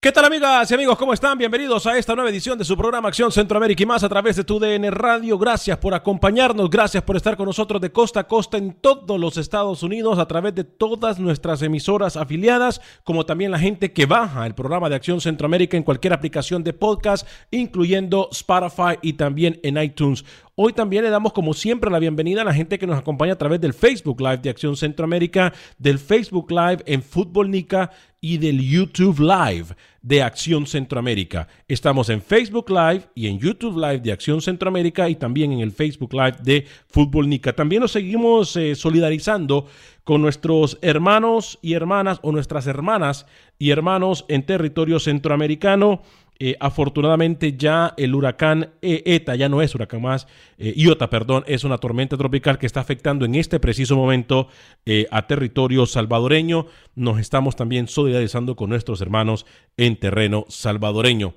¿Qué tal amigas y amigos? ¿Cómo están? Bienvenidos a esta nueva edición de su programa Acción Centroamérica y más a través de tu DN Radio. Gracias por acompañarnos, gracias por estar con nosotros de costa a costa en todos los Estados Unidos a través de todas nuestras emisoras afiliadas, como también la gente que baja el programa de Acción Centroamérica en cualquier aplicación de podcast, incluyendo Spotify y también en iTunes. Hoy también le damos como siempre la bienvenida a la gente que nos acompaña a través del Facebook Live de Acción Centroamérica, del Facebook Live en Fútbol Nica y del YouTube Live de Acción Centroamérica. Estamos en Facebook Live y en YouTube Live de Acción Centroamérica y también en el Facebook Live de Fútbol Nica. También nos seguimos eh, solidarizando con nuestros hermanos y hermanas o nuestras hermanas y hermanos en territorio centroamericano. Eh, afortunadamente ya el huracán ETA ya no es huracán más, eh, Iota, perdón, es una tormenta tropical que está afectando en este preciso momento eh, a territorio salvadoreño. Nos estamos también solidarizando con nuestros hermanos en terreno salvadoreño.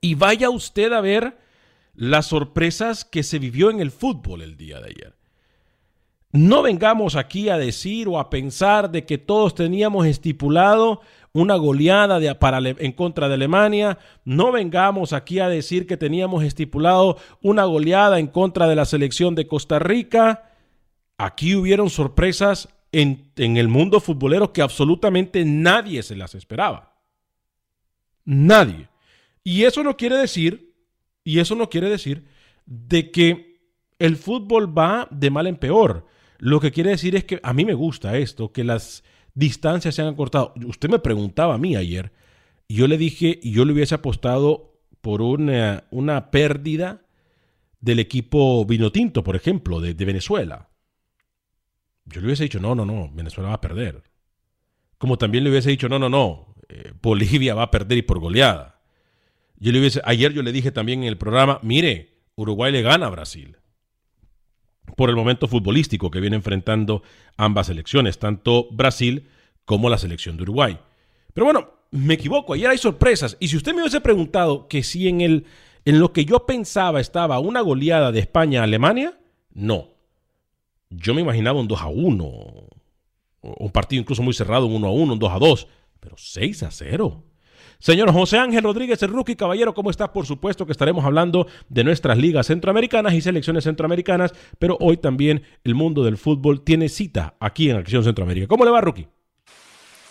Y vaya usted a ver las sorpresas que se vivió en el fútbol el día de ayer. No vengamos aquí a decir o a pensar de que todos teníamos estipulado una goleada para, en contra de Alemania. No vengamos aquí a decir que teníamos estipulado una goleada en contra de la selección de Costa Rica. Aquí hubieron sorpresas en, en el mundo futbolero que absolutamente nadie se las esperaba. Nadie. Y eso no quiere decir, y eso no quiere decir de que el fútbol va de mal en peor. Lo que quiere decir es que a mí me gusta esto, que las distancias se han acortado. Usted me preguntaba a mí ayer, y yo le dije, yo le hubiese apostado por una, una pérdida del equipo Vinotinto, por ejemplo, de, de, Venezuela. Yo le hubiese dicho, no, no, no, Venezuela va a perder. Como también le hubiese dicho, no, no, no, eh, Bolivia va a perder y por goleada. Yo le hubiese, ayer yo le dije también en el programa, mire, Uruguay le gana a Brasil por el momento futbolístico que viene enfrentando ambas selecciones, tanto Brasil como la selección de Uruguay. Pero bueno, me equivoco, ayer hay sorpresas. Y si usted me hubiese preguntado que si en, el, en lo que yo pensaba estaba una goleada de España a Alemania, no. Yo me imaginaba un 2 a 1, un partido incluso muy cerrado, un 1 a 1, un 2 a 2, pero 6 a 0. Señor José Ángel Rodríguez, el rookie caballero, ¿cómo está? Por supuesto que estaremos hablando de nuestras ligas centroamericanas y selecciones centroamericanas, pero hoy también el mundo del fútbol tiene cita aquí en Acción Centroamérica. ¿Cómo le va, rookie?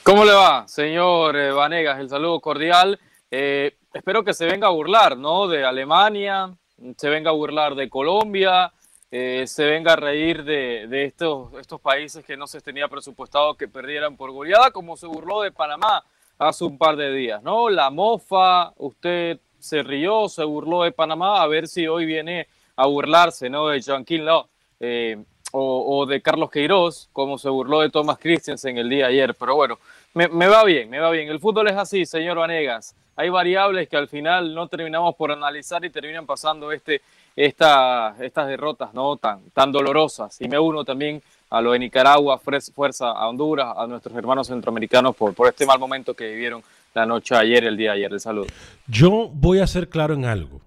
¿Cómo le va, señor eh, Vanegas? El saludo cordial. Eh, espero que se venga a burlar, ¿no? De Alemania, se venga a burlar de Colombia, eh, se venga a reír de, estos, estos países que no se tenía presupuestado que perdieran por goleada, como se burló de Panamá hace un par de días, ¿no? La mofa, usted se rió, se burló de Panamá, a ver si hoy viene a burlarse, ¿no? De Joaquín Law eh, o, de Carlos Queiroz, como se burló de Thomas Christensen el día ayer. Pero bueno, me, va bien, me va bien. El fútbol es así, señor Vanegas. Hay variables que al final no terminamos por analizar y terminan pasando este, esta, estas derrotas no tan, tan dolorosas. Y me uno también a lo de Nicaragua, fuerza a Honduras, a nuestros hermanos centroamericanos por, este mal momento que vivieron la noche ayer, el día ayer. El saludo. Yo voy a ser claro en algo.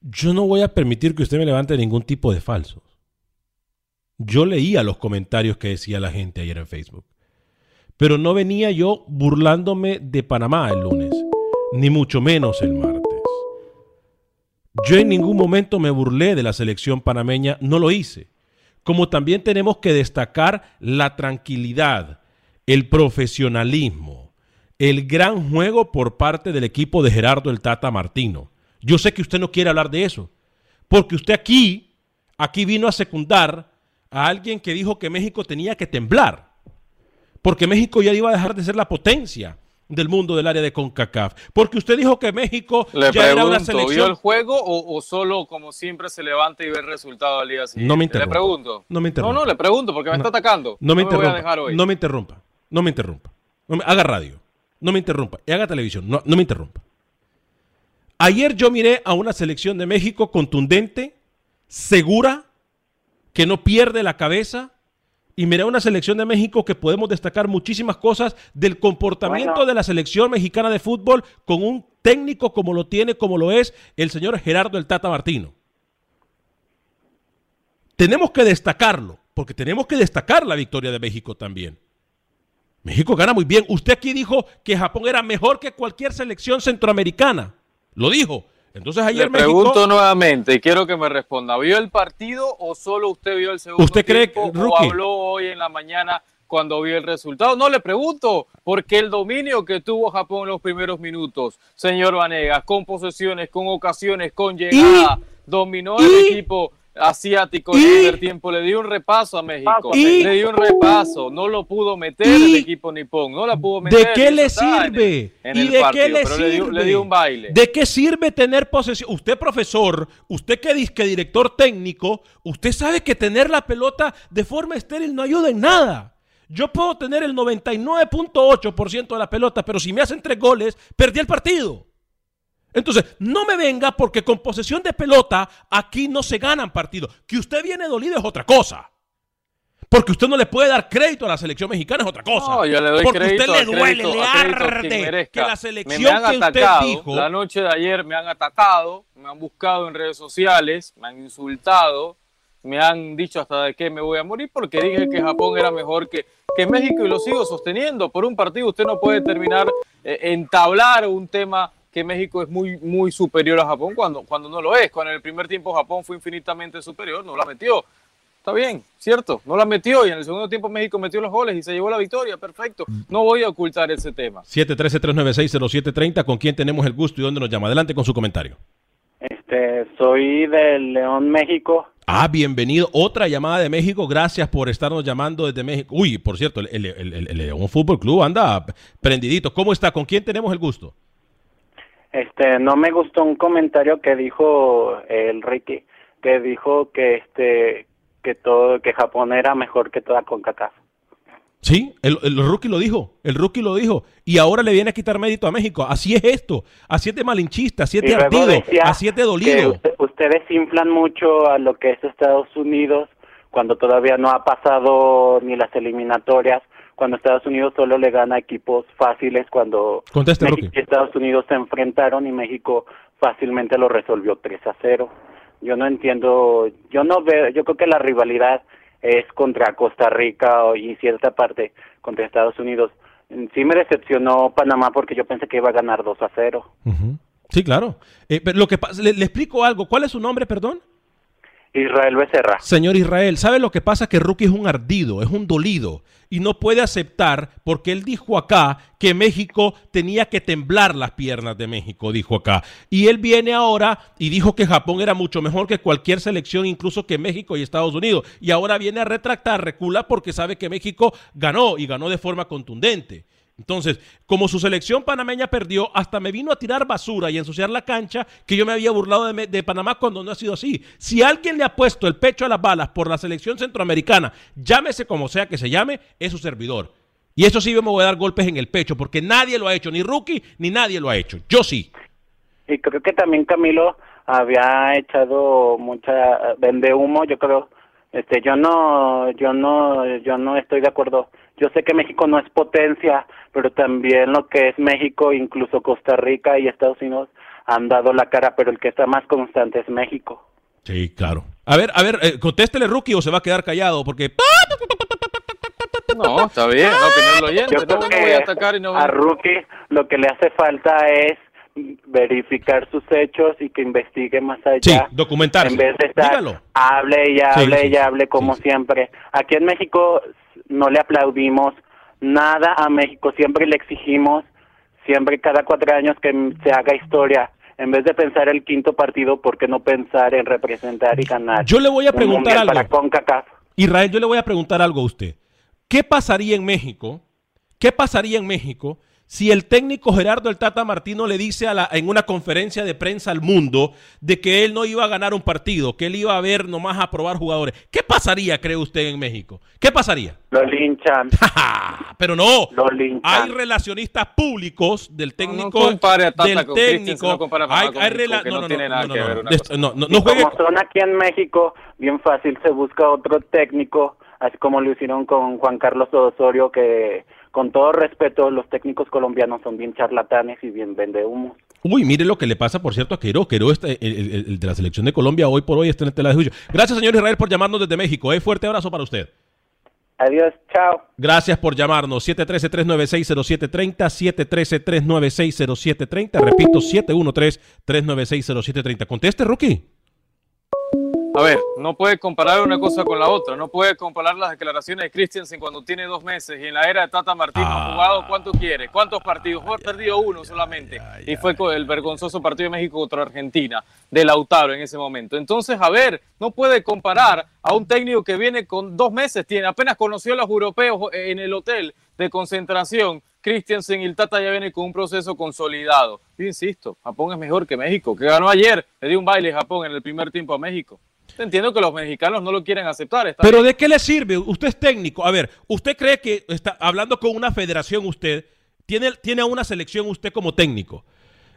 Yo no voy a permitir que usted me levante ningún tipo de falsos. Yo leía los comentarios que decía la gente ayer en Facebook. Pero no venía yo burlándome de Panamá el lunes, ni mucho menos el martes. Yo en ningún momento me burlé de la selección panameña, no lo hice. Como también tenemos que destacar la tranquilidad, el profesionalismo, el gran juego por parte del equipo de Gerardo el Tata Martino. Yo sé que usted no quiere hablar de eso, porque usted aquí, aquí vino a secundar a alguien que dijo que México tenía que temblar, porque México ya iba a dejar de ser la potencia del mundo del área de CONCACAF. Porque usted dijo que México Le ya pregunto, era una selección. ¿Vio el juego o, o, solo como siempre se levanta y ve el resultado al día siguiente? No me interrumpa. Le pregunto. No me interrumpa. No, no, le pregunto porque me no, está atacando. No me, no interrumpa. Me voy a dejar hoy. No me interrumpa. No me interrumpa. No me, haga radio. No me interrumpa. Y haga televisión. No, no me interrumpa. Ayer yo miré a una selección de México contundente, segura, que no pierde la cabeza, y miré una selección de México que podemos destacar muchísimas cosas del comportamiento bueno. de la selección mexicana de fútbol con un técnico como lo tiene, como lo es el señor Gerardo el Tata Martino. Tenemos que destacarlo, porque tenemos que destacar la victoria de México también. México gana muy bien. Usted aquí dijo que Japón era mejor que cualquier selección centroamericana. Lo dijo. Entonces ayer Le pregunto nuevamente y quiero que me responda. ¿Vio el partido o solo usted vio el segundo ¿Usted cree tiempo que, o habló hoy en la mañana cuando vio el resultado? No le pregunto, porque el dominio que tuvo Japón en los primeros minutos, señor Vanegas, con posesiones, con ocasiones, con llegada, dominó el equipo asiático en el primer tiempo, le dio un repaso a México, y, le dio un repaso, no lo pudo meter y, el equipo nipón, no la pudo meter. ¿De qué le sirve? En, en ¿Y de partido, qué le pero sirve? Le dio, le dio, un baile. ¿De qué sirve tener posesión? Usted, profesor, usted que dice que director técnico, usted sabe que tener la pelota de forma estéril no ayuda en nada. Yo puedo tener el 99.8% de la pelota, pero si me hacen tres goles, perdí el partido. Entonces, no me venga porque con posesión de pelota aquí no se ganan partidos. Que usted viene dolido es otra cosa. Porque usted no le puede dar crédito a la selección mexicana es otra cosa. No, yo le doy porque crédito, usted le duele, crédito, le arde que la selección me, me han que atacado, usted dijo. La noche de ayer me han atacado, me han buscado en redes sociales, me han insultado, me han dicho hasta de qué me voy a morir porque dije que Japón era mejor que, que México y lo sigo sosteniendo. Por un partido usted no puede terminar eh, entablar un tema que México es muy, muy superior a Japón cuando, cuando no lo es. Cuando en el primer tiempo Japón fue infinitamente superior, no la metió. Está bien, cierto, no la metió y en el segundo tiempo México metió los goles y se llevó la victoria, perfecto. No voy a ocultar ese tema. 713-396-0730, ¿con quién tenemos el gusto y dónde nos llama? Adelante con su comentario. Este, soy del León, México. Ah, bienvenido. Otra llamada de México. Gracias por estarnos llamando desde México. Uy, por cierto, el, el, el, el León Fútbol Club anda prendidito. ¿Cómo está? ¿Con quién tenemos el gusto? Este, no me gustó un comentario que dijo el Ricky, que dijo que este que todo que Japón era mejor que toda CONCACAF. Sí, el, el, rookie lo dijo, el rookie lo dijo, y ahora le viene a quitar mérito a México. Así es esto, así es de malinchista, así es de ardido, así es de dolido. Usted, ustedes inflan mucho a lo que es Estados Unidos cuando todavía no ha pasado ni las eliminatorias, cuando Estados Unidos solo le gana equipos fáciles cuando Conteste, México y Estados Unidos se enfrentaron y México fácilmente lo resolvió 3 a 0. Yo no entiendo, yo no veo, yo creo que la rivalidad es contra Costa Rica y cierta parte contra Estados Unidos. Sí me decepcionó Panamá porque yo pensé que iba a ganar 2 a 0. Uh -huh. Sí, claro. Eh, pero lo que le, le, explico algo. ¿Cuál es su nombre, perdón? Israel Becerra. Señor Israel, ¿sabe lo que pasa? Que Rookie es un ardido, es un dolido y no puede aceptar porque él dijo acá que México tenía que temblar las piernas de México, dijo acá. Y él viene ahora y dijo que Japón era mucho mejor que cualquier selección, incluso que México y Estados Unidos. Y ahora viene a retractar, recula porque sabe que México ganó y ganó de forma contundente. Entonces, como su selección panameña perdió, hasta me vino a tirar basura y ensuciar la cancha que yo me había burlado de, de, Panamá cuando no ha sido así. Si alguien le ha puesto el pecho a las balas por la selección centroamericana, llámese como sea que se llame, es su servidor. Y eso sí yo me voy a dar golpes en el pecho, porque nadie lo ha hecho, ni Rookie, ni nadie lo ha hecho. Yo sí. Y creo que también Camilo había echado mucha vende humo, yo creo. Este, yo no, yo no, yo no estoy de acuerdo. Yo sé que México no es potencia, pero también lo que es México, incluso Costa Rica y Estados Unidos han dado la cara, pero el que está más constante es México. Sí, claro. A ver, a ver, eh, contéstele Rookie o se va a quedar callado porque... No, está bien, no, que no lo oyente, Yo creo no, que no voy a atacar y no a Rookie lo que le hace falta es verificar sus hechos y que investigue más allá. Sí, documentarse. En vez de estar, Dígalo. hable y hable Sí, y hable como sí, sí. siempre. Aquí en México no le aplaudimos nada a México, siempre le exigimos, siempre cada cuatro años que se haga historia. En vez de pensar el quinto partido, ¿por qué no pensar en representar y ganar? Yo le voy a un preguntar algo. Para CONCACAF. Israel, yo le voy a preguntar algo a usted. ¿Qué pasaría en México? ¿Qué pasaría en México si el técnico Gerardo el Tata Martino le dice a la- en una conferencia de prensa al mundo de que él no iba a ganar un partido, que él iba a ver nomás a probar jugadores? ¿Qué pasaría, cree usted, en México? ¿Qué pasaría? Lo linchan, Pero no, lo linchan. hay relacionistas públicos del técnico, compare a Tata del con técnico. no compare a hay, hay México, rela- que no, no no, tiene no, nada no, que no, ver no, una no, cosa. no, no, Y no juegue como son aquí en México, bien fácil se busca otro técnico, así como lo hicieron con Juan Carlos Osorio, que con todo respeto, los técnicos colombianos son bien charlatanes y bien vendehumos. Uy, mire lo que le pasa, por cierto, a Quero. Quero, el, el- el de la selección de Colombia, hoy por hoy está en tela de juicio. Gracias, señor Israel, por llamarnos desde México. Eh, fuerte abrazo para usted. Adiós, chao. Gracias por llamarnos. 713-396-0730, 713-396-0730. Repito, 713-396-0730. Conteste, Rookie. A ver, no puede comparar una cosa con la otra. No puede comparar las declaraciones de Christensen cuando tiene dos meses y en la era de Tata Martino Ah. ha jugado cuánto quiere, cuántos partidos. Ha perdido uno solamente y fue con el vergonzoso partido de México contra Argentina de Lautaro en ese momento. Entonces, a ver, no puede comparar a un técnico que viene con dos meses, tiene apenas conoció a los europeos en el hotel de concentración. Christensen y el Tata ya vienen con un proceso consolidado. Yo insisto, Japón es mejor que México, que ganó ayer, le dio un baile Japón en el primer tiempo a México. Entiendo que los mexicanos no lo quieren aceptar. está Pero bien. ¿de qué le sirve? Usted es técnico. A ver, ¿usted cree que está hablando con una federación usted, tiene, tiene a una selección usted como técnico?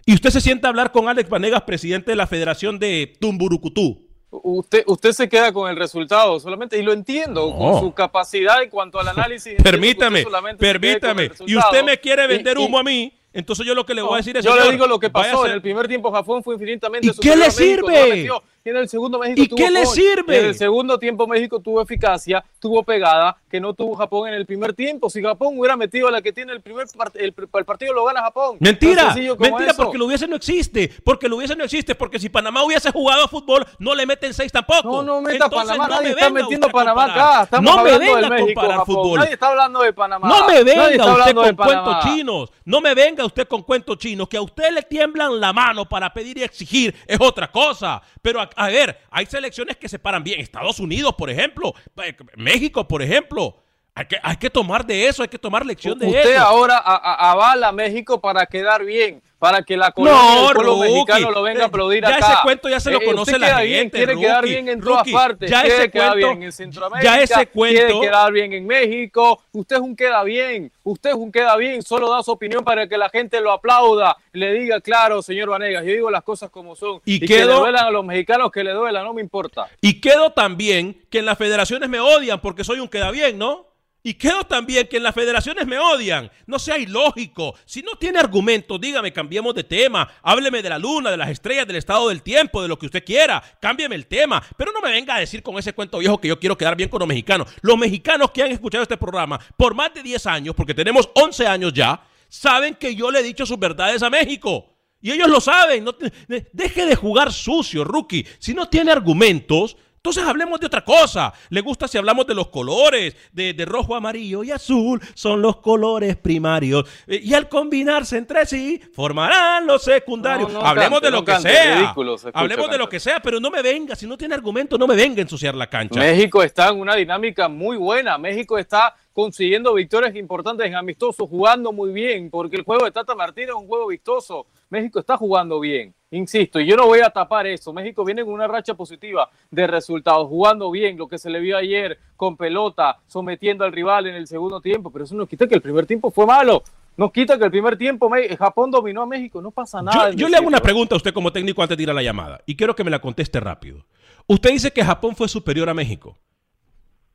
Y usted se sienta a hablar con Alex Vanegas, presidente de la Federación de Tumburucutú. Usted, usted se queda con el resultado solamente, y lo entiendo, No. con su capacidad en cuanto al análisis. Permítame, permítame. Y usted me quiere vender y- humo a mí, entonces yo lo que le voy a decir es... Yo le digo lo que pasó. En el primer tiempo Japón fue infinitamente ¿Y qué le a México, Y en el segundo México ¿Y tuvo qué le sirve? Y en el segundo tiempo México tuvo eficacia, tuvo pegada, que no tuvo Japón en el primer tiempo. Si Japón hubiera metido a la que tiene el primer part- el, el partido lo gana Japón. Mentira, mentira, eso. porque lo hubiese no existe, porque lo hubiese no existe, porque si Panamá hubiese jugado fútbol, no le meten seis tampoco. No, no meta Entonces, Panamá, no nadie me está metiendo a Panamá acá. Estamos no me venga a México, comparar Japón. fútbol. Nadie está hablando de Panamá. No me venga usted con cuentos chinos. No me venga usted con cuentos chinos. Que a usted le tiemblan la mano para pedir y exigir es otra cosa. Pero a, a ver, hay selecciones que se paran bien. Estados Unidos, por ejemplo. eh, México, por ejemplo. Hay que, hay que tomar de eso, hay que tomar lección de Usted eso. ahora a- a- avala a México para quedar bien, para que la colonia No, el pueblo Rookie. mexicano lo venga a aplaudir Ya acá. ese cuento ya se lo Eh, conoce la gente, bien, quiere quedar bien en todas partes, ya quiere ese quedar cuento- bien en Centroamérica, ya ese cuento- quiere quedar bien en México. Usted es un queda bien, usted es un queda bien, solo da su opinión para que la gente lo aplauda, le diga, claro, señor Vanegas, yo digo las cosas como son. Y Y, que le duelan a los mexicanos, que le duela, no me importa. Y quedo también que en las federaciones me odian porque soy un queda bien, ¿no? Y quedo también que en las federaciones me odian. No sea ilógico. Si no tiene argumentos, dígame, cambiemos de tema. Hábleme de la luna, de las estrellas, del estado del tiempo, de lo que usted quiera. Cámbieme el tema. Pero no me venga a decir con ese cuento viejo que yo quiero quedar bien con los mexicanos. Los mexicanos que han escuchado este programa por más de 10 años, porque tenemos 11 años ya, saben que yo le he dicho sus verdades a México. Y ellos lo saben. No te- de- deje de jugar sucio, rookie. Si no tiene argumentos, Entonces hablemos de otra cosa. Le gusta si hablamos de los colores, de, de rojo, amarillo y azul, son los colores primarios. Eh, Y al combinarse entre sí, formarán los secundarios. No, no hablemos cante, de lo no que cante, sea. ridículo se escucha hablemos de lo que sea, pero no me venga. Si no tiene argumento, no me venga a ensuciar la cancha. México está en una dinámica muy buena. México está consiguiendo victorias importantes en amistosos, jugando muy bien, porque el juego de Tata Martínez es un juego vistoso. México está jugando bien, insisto, y yo no voy a tapar eso. México viene con una racha positiva de resultados, jugando bien, lo que se le vio ayer con pelota, sometiendo al rival en el segundo tiempo, pero eso no quita que el primer tiempo fue malo. Nos quita que el primer tiempo Japón dominó a México, no pasa nada. Yo, le hago una pregunta a usted como técnico antes de ir a la llamada y quiero que me la conteste rápido. Usted dice que Japón fue superior a México,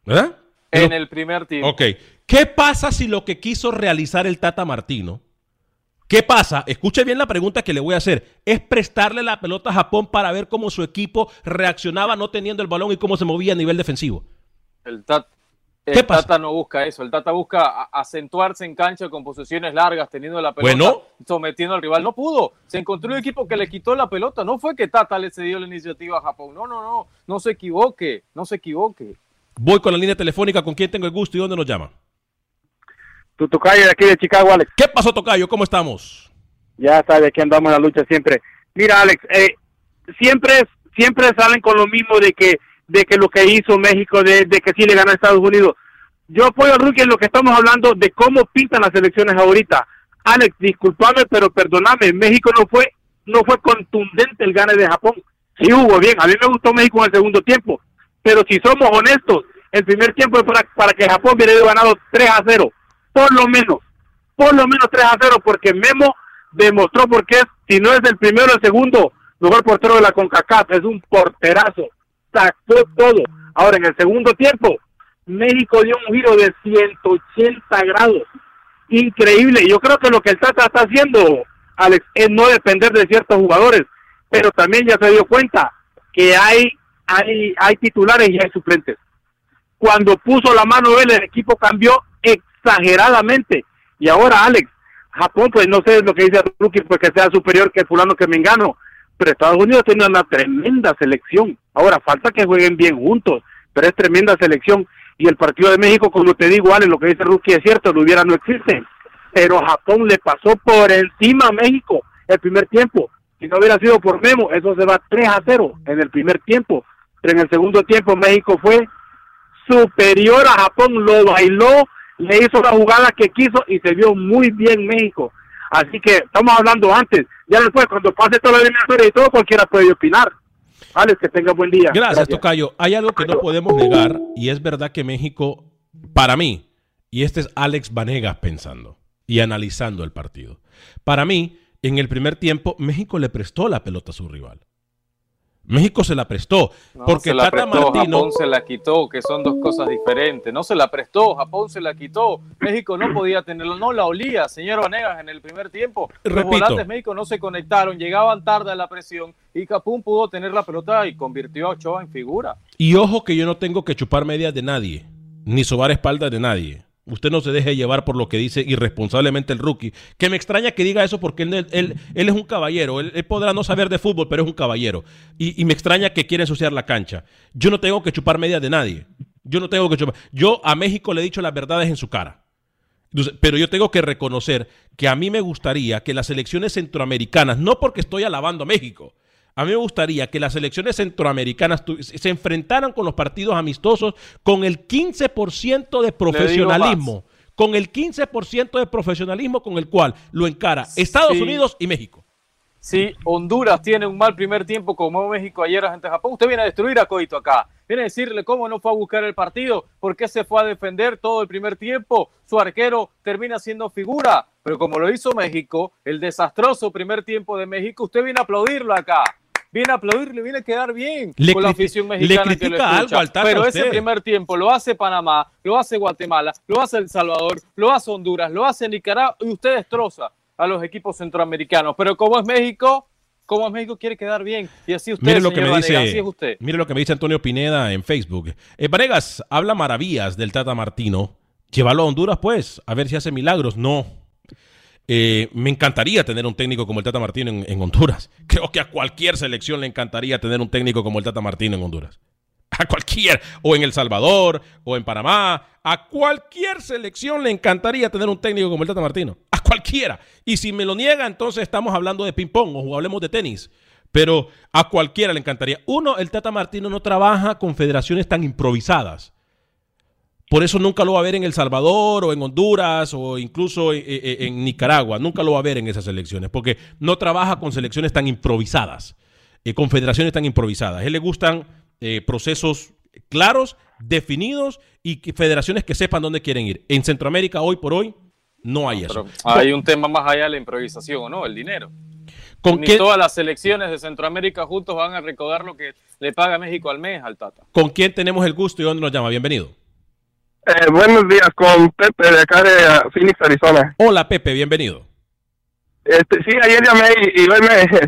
¿verdad? En el primer tiempo. Ok. ¿Qué pasa si lo que quiso realizar el Tata Martino? ¿Qué pasa? Escuche bien la pregunta que le voy a hacer. Es prestarle la pelota a Japón para ver cómo su equipo reaccionaba no teniendo el balón y cómo se movía a nivel defensivo. El, Tat- ¿Qué el pasa? Tata no busca eso. El Tata busca acentuarse en cancha con posiciones largas, teniendo la pelota, Bueno. sometiendo al rival. No pudo. Se encontró un equipo que le quitó la pelota. No fue que Tata le cedió la iniciativa a Japón. No, no, no. No se equivoque. No se equivoque. Voy con la línea telefónica con quien tengo el gusto y dónde nos llama. Tu tocayo de aquí de Chicago, Alex. ¿Qué pasó, Tocayo? ¿Cómo estamos? Ya sabes que andamos en la lucha siempre. Mira, Alex, eh, siempre siempre salen con lo mismo de que de que lo que hizo México, de, de que sí le ganó a Estados Unidos. Yo apoyo a Rookie en lo que estamos hablando de cómo pintan las elecciones ahorita. Alex, discúlpame, pero perdóname, México no fue no fue contundente el gane de Japón. Sí hubo bien, a mí me gustó México en el segundo tiempo, pero si somos honestos, el primer tiempo es para, para que Japón hubiera ganado 3 a 0, por lo menos, por lo menos 3 a 0, porque Memo demostró por qué, si no es el primero, el segundo, mejor portero de la CONCACAF, es un porterazo, sacó todo. Ahora, en el segundo tiempo, México dio un giro de 180 grados, increíble. Yo creo que lo que el Tata está haciendo, Alex, es no depender de ciertos jugadores, pero también ya se dio cuenta que hay, hay, hay titulares y hay suplentes. Cuando puso la mano él, el equipo cambió exageradamente. Y ahora, Alex, Japón, pues no sé lo que dice Rookie, pues que sea superior que fulano que me engano, pero Estados Unidos tiene una tremenda selección. Ahora, falta que jueguen bien juntos, pero es tremenda selección. Y el partido de México, como te digo, Alex, lo que dice Rookie es cierto, lo hubiera no existe. Pero Japón le pasó por encima a México el primer tiempo. Si no hubiera sido por Memo, eso se va 3 a 0 en el primer tiempo. Pero en el segundo tiempo México fue superior a Japón, lo bailó, le hizo la jugada que quiso y se vio muy bien México. Así que estamos hablando antes, ya después cuando pase toda la eliminatoria y todo, cualquiera puede opinar. Alex, que tenga buen día. Gracias, Tocayo. Hay algo que no podemos negar y es verdad que México, para mí, y este es Alex Vanegas pensando y analizando el partido, para mí, en el primer tiempo, México le prestó la pelota a su rival. México se la prestó No, porque se la Tata prestó, Martino Japón se la quitó, que son dos cosas diferentes. No se la prestó, Japón se la quitó. México no podía tenerlo, no la olía, señor Vanegas, en el primer tiempo. Los Repito. volantes México no se conectaron, llegaban tarde a la presión y Japón pudo tener la pelota y convirtió a Ochoa en figura. Y ojo que yo no tengo que chupar medias de nadie, ni sobar espaldas de nadie. Usted no se deje llevar por lo que dice irresponsablemente el rookie. Que me extraña que diga eso porque él, es un caballero. Él, podrá no saber de fútbol, pero es un caballero. Y, me extraña que quiera ensuciar la cancha. Yo no tengo que chupar medias de nadie. Yo no tengo que chupar. Yo a México le he dicho las verdades en su cara. Pero yo tengo que reconocer que a mí me gustaría que las selecciones centroamericanas, no porque estoy alabando a México, a mí me gustaría que las selecciones centroamericanas se enfrentaran con los partidos amistosos con el 15% de profesionalismo. Con el 15% de profesionalismo con el cual lo encara Estados Sí. Unidos y México. Si Honduras tiene un mal primer tiempo como México ayer ante Japón, usted viene a destruir a Coito acá. Viene a decirle cómo no fue a buscar el partido, por qué se fue a defender todo el primer tiempo. Su arquero termina siendo figura. Pero como lo hizo México, el desastroso primer tiempo de México, usted viene a aplaudirlo acá. Viene a aplaudirle, viene a quedar bien Le con la afición le mexicana que lo escucha. algo Pero ese primer tiempo lo hace Panamá, lo hace Guatemala, lo hace El Salvador, lo hace Honduras, lo hace Nicaragua y usted destroza a los equipos centroamericanos. Pero como es México, como es México quiere quedar bien. Y así usted, Mire lo que me Vanegas, dice, así es usted. mire lo que me dice Antonio Pineda en Facebook. Eh, Vanegas habla maravillas del Tata Martino. Llévalo a Honduras, pues, a ver si hace milagros. No. Eh, me encantaría tener un técnico como el Tata Martino en, en Honduras. Creo que a cualquier selección le encantaría tener un técnico como el Tata Martino en Honduras. A cualquier, o en El Salvador, o en Panamá, a cualquier selección le encantaría tener un técnico como el Tata Martino. A cualquiera. Y si me lo niega, entonces estamos hablando de ping-pong o hablemos de tenis. Pero a cualquiera le encantaría. Uno, el Tata Martino no trabaja con federaciones tan improvisadas. Por eso nunca lo va a ver en El Salvador o en Honduras o incluso en, en- en Nicaragua. Nunca lo va a ver en esas elecciones porque no trabaja con selecciones tan improvisadas, eh, con federaciones tan improvisadas. A él le gustan eh, procesos claros, definidos y federaciones que sepan dónde quieren ir. En Centroamérica, hoy por hoy, no hay eso. Pero hay un tema más allá de la improvisación, ¿no? El dinero. ¿Con Ni qué- todas las selecciones de Centroamérica juntos van a recaudar lo que le paga México al mes al Tata. ¿Con quién tenemos el gusto y dónde nos llama? Bienvenido. Eh, buenos días, con Pepe de acá de uh, Phoenix, Arizona. Hola Pepe, bienvenido. Este, sí, ayer llamé y, y hoy me,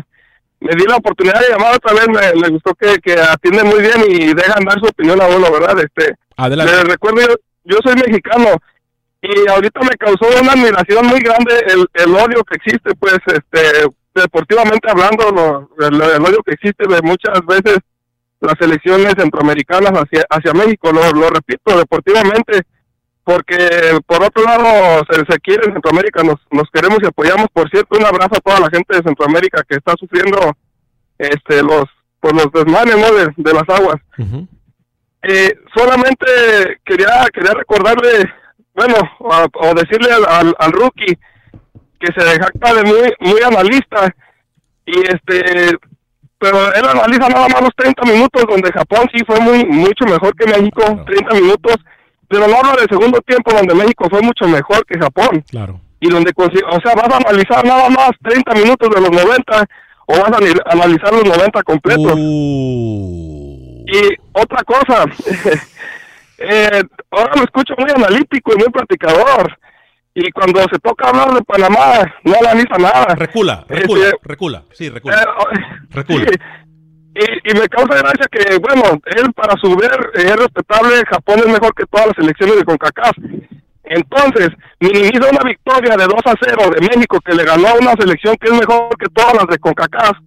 me di la oportunidad de llamar otra vez. Me, me gustó que, que atienden muy bien y dejan dar su opinión a uno, ¿verdad? Este, Adelante. Les recuerdo, yo, yo soy mexicano y ahorita me causó una admiración muy grande el, el odio que existe, pues, este, deportivamente hablando, lo- el, el odio que existe de muchas veces las selecciones centroamericanas hacia, hacia México, lo, lo repito, deportivamente, porque por otro lado se, se quiere en Centroamérica, nos, nos queremos y apoyamos, por cierto, un abrazo a toda la gente de Centroamérica que está sufriendo este los por los desmanes ¿no? de, de las aguas. Eh, solamente quería quería recordarle, bueno, a- o decirle al, al, al rookie que se jacta de muy muy analista y este pero él analiza nada más los 30 minutos donde Japón sí fue muy mucho mejor que México, 30 minutos, pero no habla del segundo tiempo donde México fue mucho mejor que Japón. Claro. Y donde o sea, vas a analizar nada más 30 minutos de los 90 o vas a analizar los 90 completos. Y otra cosa, eh, ahora lo escucho muy analítico y muy platicador. Y cuando se toca hablar de Panamá, no analiza nada. Recula, recula, recula. Sí, recula. Recula. Y, y me causa gracia que, bueno, él para su ver eh, es respetable, Japón es mejor que todas las elecciones de CONCACAF. Entonces, minimiza una victoria de 2 a 0 de México que le ganó a una selección que es mejor que todas las de CONCACAF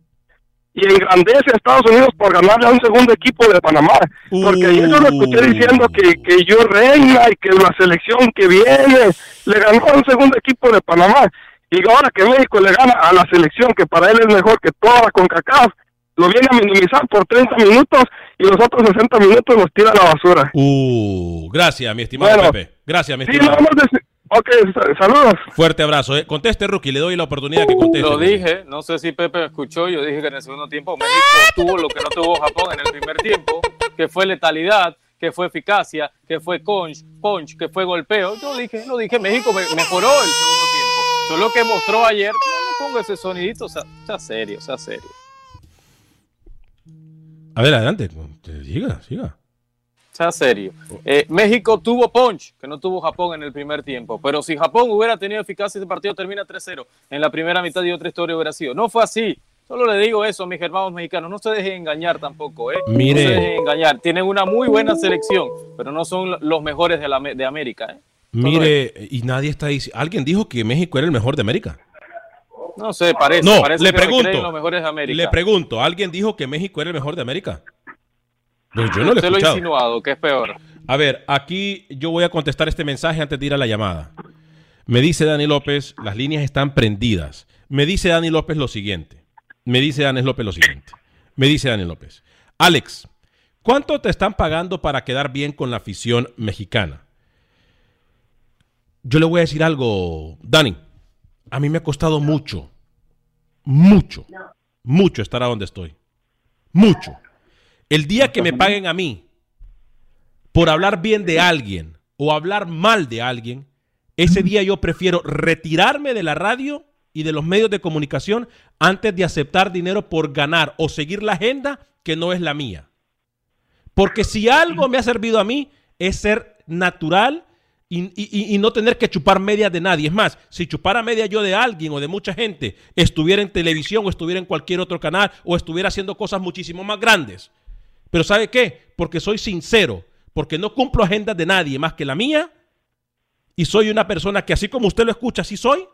y engrandece a Estados Unidos por ganarle a un segundo equipo de Panamá. Porque ayer yo lo escuché diciendo que, que yo reina y que la selección que viene le ganó a un segundo equipo de Panamá. Y ahora que México le gana a la selección que para él es mejor que toda la CONCACAF, lo viene a minimizar por 30 minutos y los otros 60 minutos los tira a la basura. Uh, gracias, mi estimado Bueno. Pepe. Gracias, mi Sí, estimado. nada más deci- Ok, sa- saludos. Fuerte abrazo. eh. Conteste, Rookie. Le doy la oportunidad que conteste. Lo dije, no sé si Pepe escuchó, yo dije que en el segundo tiempo México tuvo lo que no tuvo Japón en el primer tiempo, que fue letalidad, que fue eficacia, que fue punch, punch, que fue golpeo. Yo dije, lo dije, México me- mejoró el segundo tiempo. Solo que mostró ayer, no, no ponga ese sonidito, sea, sea serio, sea serio. A ver, adelante. Siga, siga. Sea serio. Eh, México tuvo punch, que no tuvo Japón en el primer tiempo. Pero si Japón hubiera tenido eficacia, ese partido termina 3-0. En la primera mitad y otra historia hubiera sido. No fue así. Solo le digo eso mis hermanos mexicanos. No se dejen engañar tampoco, ¿eh? Mire. No se dejen engañar. Tienen una muy buena selección, pero no son los mejores de, la, de América, ¿eh? Mire, y nadie está diciendo. Alguien dijo que México era el mejor de América. No sé, parece. No, parece le que pregunto. los mejores de América. Le pregunto. ¿Alguien dijo que México era el mejor de América? Pues yo no lo he Usted lo escuchado. insinuado, que es peor. A ver, aquí yo voy a contestar este mensaje antes de ir a la llamada. Me dice Dani López, las líneas están prendidas. Me dice Dani López lo siguiente. Me dice Dani López lo siguiente. Me dice Dani López. Alex, ¿cuánto te están pagando para quedar bien con la afición mexicana? Yo le voy a decir algo, Dani. A mí me ha costado mucho, mucho, mucho estar a donde estoy. Mucho. El día que me paguen a mí por hablar bien de alguien o hablar mal de alguien, ese día yo prefiero retirarme de la radio y de los medios de comunicación antes de aceptar dinero por ganar o seguir la agenda que no es la mía. Porque si algo me ha servido a mí es ser natural y, y- y no tener que chupar medias de nadie. Es más, si chupara media yo de alguien o de mucha gente, estuviera en televisión o estuviera en cualquier otro canal o estuviera haciendo cosas muchísimo más grandes. Pero ¿sabe qué? Porque soy sincero, porque no cumplo agendas de nadie más que la mía y soy una persona que así como usted lo escucha, así soy.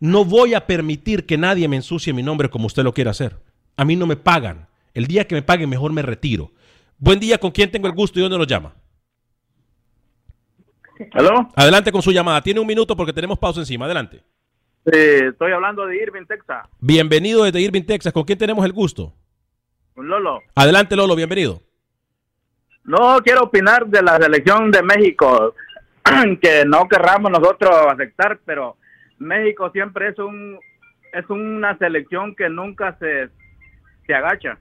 No voy a permitir que nadie me ensucie mi nombre como usted lo quiera hacer. A mí no me pagan. El día que me paguen mejor me retiro. Buen día, ¿con quién tengo el gusto y dónde nos llama? ¿Aló? Adelante con su llamada. Tiene un minuto porque tenemos pausa encima. Adelante. Estoy hablando de Irving, Texas. Bienvenido desde Irving, Texas. ¿Con quién tenemos el gusto? Con Lolo. Adelante, Lolo, bienvenido. No quiero opinar de la selección de México, que no querramos nosotros aceptar, pero México siempre es un es una selección que nunca se, se agacha.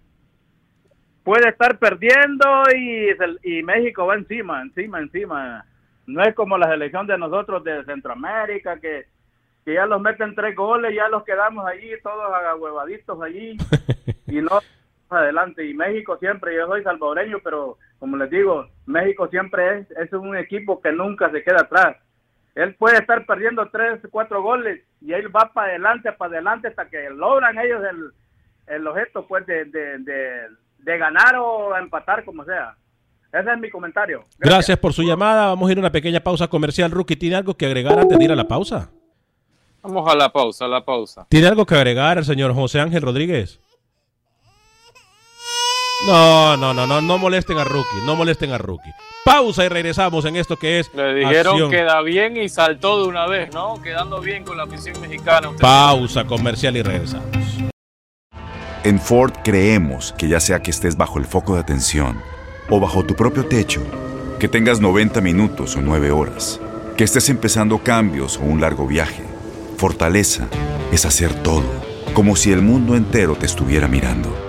Puede estar perdiendo y, y México va encima, encima, encima. No es como la selección de nosotros de Centroamérica, que, que ya los meten tres goles, ya los quedamos allí todos huevaditos allí y no adelante. Y México siempre, yo soy salvadoreño, pero como les digo, México siempre es, es un equipo que nunca se queda atrás. Él puede estar perdiendo tres, cuatro goles y él va para adelante, para adelante hasta que logran ellos el, el objeto pues de, de, de, ganar o empatar como sea. Ese es mi comentario. Gracias. Gracias. por su llamada. Vamos a ir a una pequeña pausa comercial. Rookie, ¿tiene algo que agregar antes de ir a la pausa? Vamos a la pausa, a la pausa. ¿Tiene algo que agregar el señor José Ángel Rodríguez? No, no, no, no, no molesten a Rookie, no molesten a Rookie. Pausa y regresamos en esto que es. Le dijeron que da bien y saltó de una vez, ¿no? Quedando bien con la afición mexicana. Pausa comercial y regresamos. En Ford creemos que ya sea que estés bajo el foco de atención o bajo tu propio techo, que tengas 90 minutos o 9 horas, que estés empezando cambios o un largo viaje, fortaleza es hacer todo, como si el mundo entero te estuviera mirando.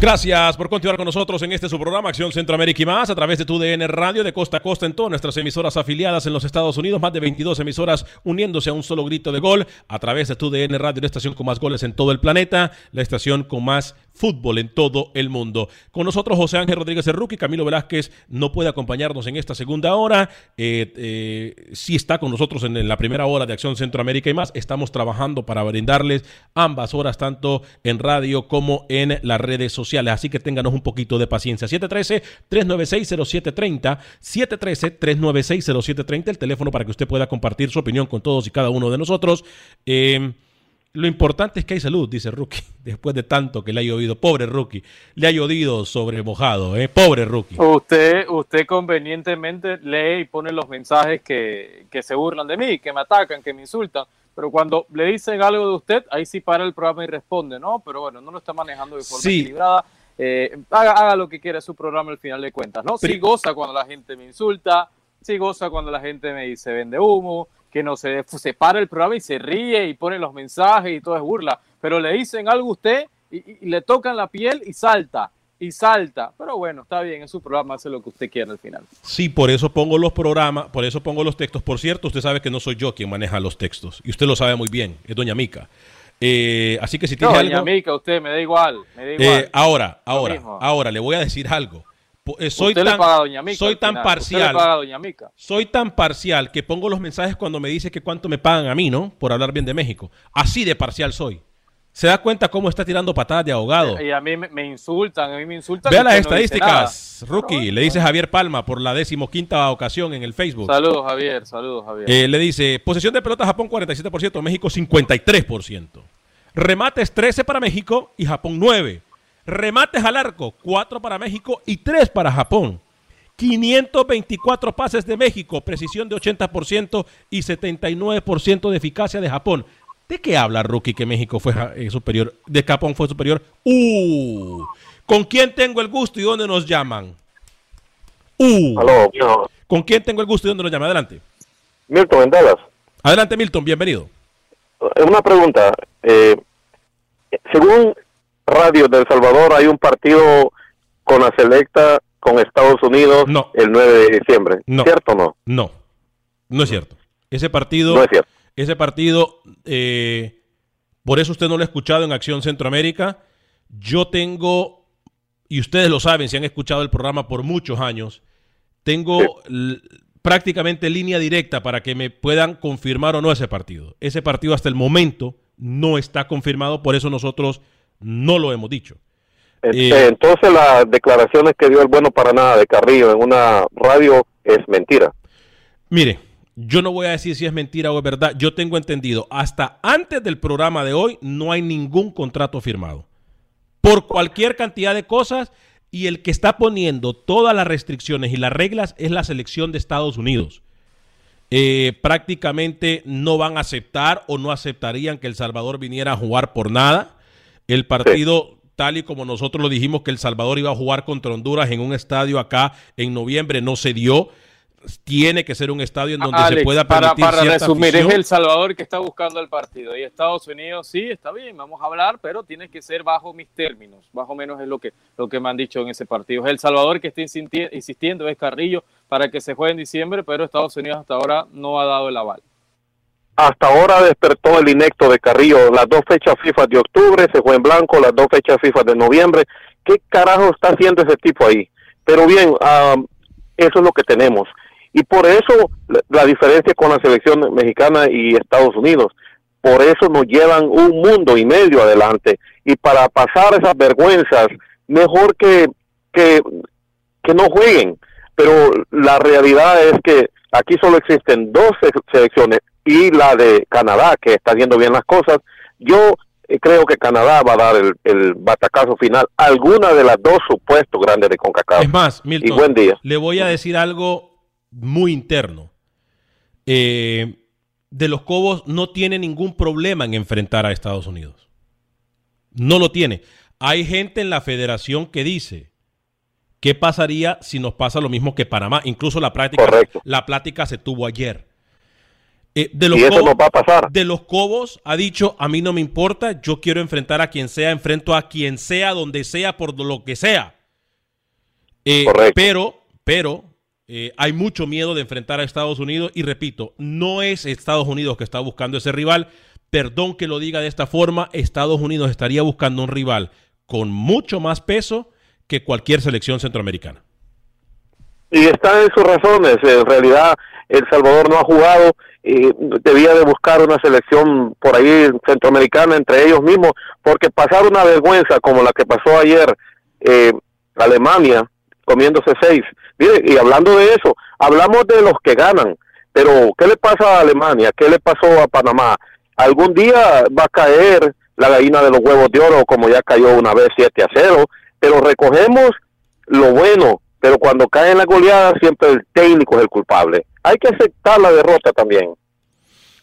Gracias por continuar con nosotros en este su programa Acción Centroamérica y más a través de tu DN Radio de costa a costa en todas nuestras emisoras afiliadas en los Estados Unidos, más de 22 emisoras uniéndose a un solo grito de gol a través de tu DN Radio, la estación con más goles en todo el planeta, la estación con más fútbol en todo el mundo. Con nosotros José Ángel Rodríguez Cerruqui, Camilo Velázquez no puede acompañarnos en esta segunda hora, eh, eh, sí está con nosotros en, la primera hora de Acción Centroamérica y más. Estamos trabajando para brindarles ambas horas, tanto en radio como en las redes sociales, así que ténganos un poquito de paciencia. 713-396-0730, 713-396-0730, el teléfono para que usted pueda compartir su opinión con todos y cada uno de nosotros. Eh, lo importante es que hay salud, dice Rookie, después de tanto que le haya oído. Pobre Rookie, le ha oído sobre mojado, ¿eh? Pobre Rookie. Usted, usted convenientemente lee y pone los mensajes que, se burlan de mí, que me atacan, que me insultan. Pero cuando le dicen algo de usted, ahí sí para el programa y responde, ¿no? Pero bueno, no lo está manejando de forma equilibrada. Eh, haga, lo que quiera su programa al final de cuentas, ¿no? Sí goza cuando la gente me insulta, sí goza cuando la gente me dice vende humo, que no se, se para el programa y se ríe y pone los mensajes y todo es burla, pero le dicen algo a usted y, le tocan la piel y salta, y salta. Pero bueno, está bien, es su programa, hace lo que usted quiera al final. Sí, por eso pongo los programas, por eso pongo los textos. Por cierto, usted sabe que no soy yo quien maneja los textos, y usted lo sabe muy bien, es doña Mica. Eh, así que si tiene no, algo... Doña Mica, usted me da igual. Me da eh, igual. ahora, ahora, ahora, le voy a decir algo. Eh, soy tan, soy tan parcial. Soy tan parcial que pongo los mensajes cuando me dice que cuánto me pagan a mí, ¿no? Por hablar bien de México. Así de parcial soy. ¿Se da cuenta cómo está tirando patadas de ahogado? Y a mí me, insultan, a mí me insultan. Vea las estadísticas, Rookie. le dice Javier Palma por la decimoquinta ocasión en el Facebook. Saludos, Javier. Saludos, Javier. Eh, le dice, posesión de pelota Japón 47%, México 53%. Remates 13 para México y Japón 9. Remates al arco, 4 para México y 3 para Japón. 524 pases de México, precisión de 80% y 79% de eficacia de Japón. ¿De qué habla Rookie que México fue eh, superior, de Japón fue superior? Uh, ¿Con quién tengo el gusto y dónde nos llaman? Uh, ¿Con quién tengo el gusto y dónde nos llaman? Adelante. Milton, en Dallas. Adelante, Milton, bienvenido. Una pregunta. Eh, según Radio del Salvador hay un partido con la selecta con Estados Unidos el 9 de diciembre. ¿Cierto o no? No, no es cierto. Ese partido, ese partido, eh, por eso usted no lo ha escuchado en Acción Centroamérica. Yo tengo, y ustedes lo saben, si han escuchado el programa por muchos años, tengo prácticamente línea directa para que me puedan confirmar o no ese partido. Ese partido hasta el momento no está confirmado, por eso nosotros no lo hemos dicho. Este, eh, entonces las declaraciones que dio el bueno para nada de Carrillo en una radio es mentira. Mire, yo no voy a decir si es mentira o es verdad. Yo tengo entendido, hasta antes del programa de hoy no hay ningún contrato firmado. Por cualquier cantidad de cosas y el que está poniendo todas las restricciones y las reglas es la selección de Estados Unidos. Eh, prácticamente no van a aceptar o no aceptarían que El Salvador viniera a jugar por nada. El partido, tal y como nosotros lo dijimos, que El Salvador iba a jugar contra Honduras en un estadio acá en noviembre, no se dio. Tiene que ser un estadio en donde se pueda permitir para, para resumir es el Salvador que está buscando el partido. Y Estados Unidos sí está bien vamos a hablar pero tiene que ser bajo mis términos. Más o menos es lo que lo que me han dicho en ese partido. Es el Salvador que está insistiendo es Carrillo para que se juegue en diciembre pero Estados Unidos hasta ahora no ha dado el aval hasta ahora despertó el inecto de Carrillo las dos fechas FIFA de octubre se fue en blanco las dos fechas FIFA de noviembre qué carajo está haciendo ese tipo ahí pero bien ah, eso es lo que tenemos y por eso la, diferencia con la selección mexicana y Estados Unidos. Por eso nos llevan un mundo y medio adelante. Y para pasar esas vergüenzas, mejor que, que, que no jueguen. Pero la realidad es que aquí solo existen dos selecciones y la de Canadá, que está haciendo bien las cosas. Yo eh, creo que Canadá va a dar el, el, batacazo final alguna de las dos supuestos grandes de CONCACAF. Es más, Milton, y buen día. le voy a decir algo muy interno. Eh, de los Cobos no tiene ningún problema en enfrentar a Estados Unidos. No lo tiene. Hay gente en la federación que dice, ¿qué pasaría si nos pasa lo mismo que Panamá? Incluso la práctica, la plática se tuvo ayer. Eh, de los y eso va a pasar. De los Cobos ha dicho, a mí no me importa, yo quiero enfrentar a quien sea, enfrento a quien sea, donde sea, por lo que sea. Eh, pero, pero, eh, hay mucho miedo de enfrentar a Estados Unidos y repito, no es Estados Unidos que está buscando ese rival. Perdón que lo diga de esta forma, Estados Unidos estaría buscando un rival con mucho más peso que cualquier selección centroamericana. Y está en sus razones. En realidad, El Salvador no ha jugado. y debía de buscar una selección por ahí centroamericana entre ellos mismos, porque pasar una vergüenza como la que pasó ayer eh, Alemania, comiéndose seis, y hablando de eso, hablamos de los que ganan, pero ¿qué le pasa a Alemania? ¿Qué le pasó a Panamá? Algún día va a caer la gallina de los huevos de oro, como ya cayó una vez 7 a 0, pero recogemos lo bueno, pero cuando cae en la goleada siempre el técnico es el culpable. Hay que aceptar la derrota también.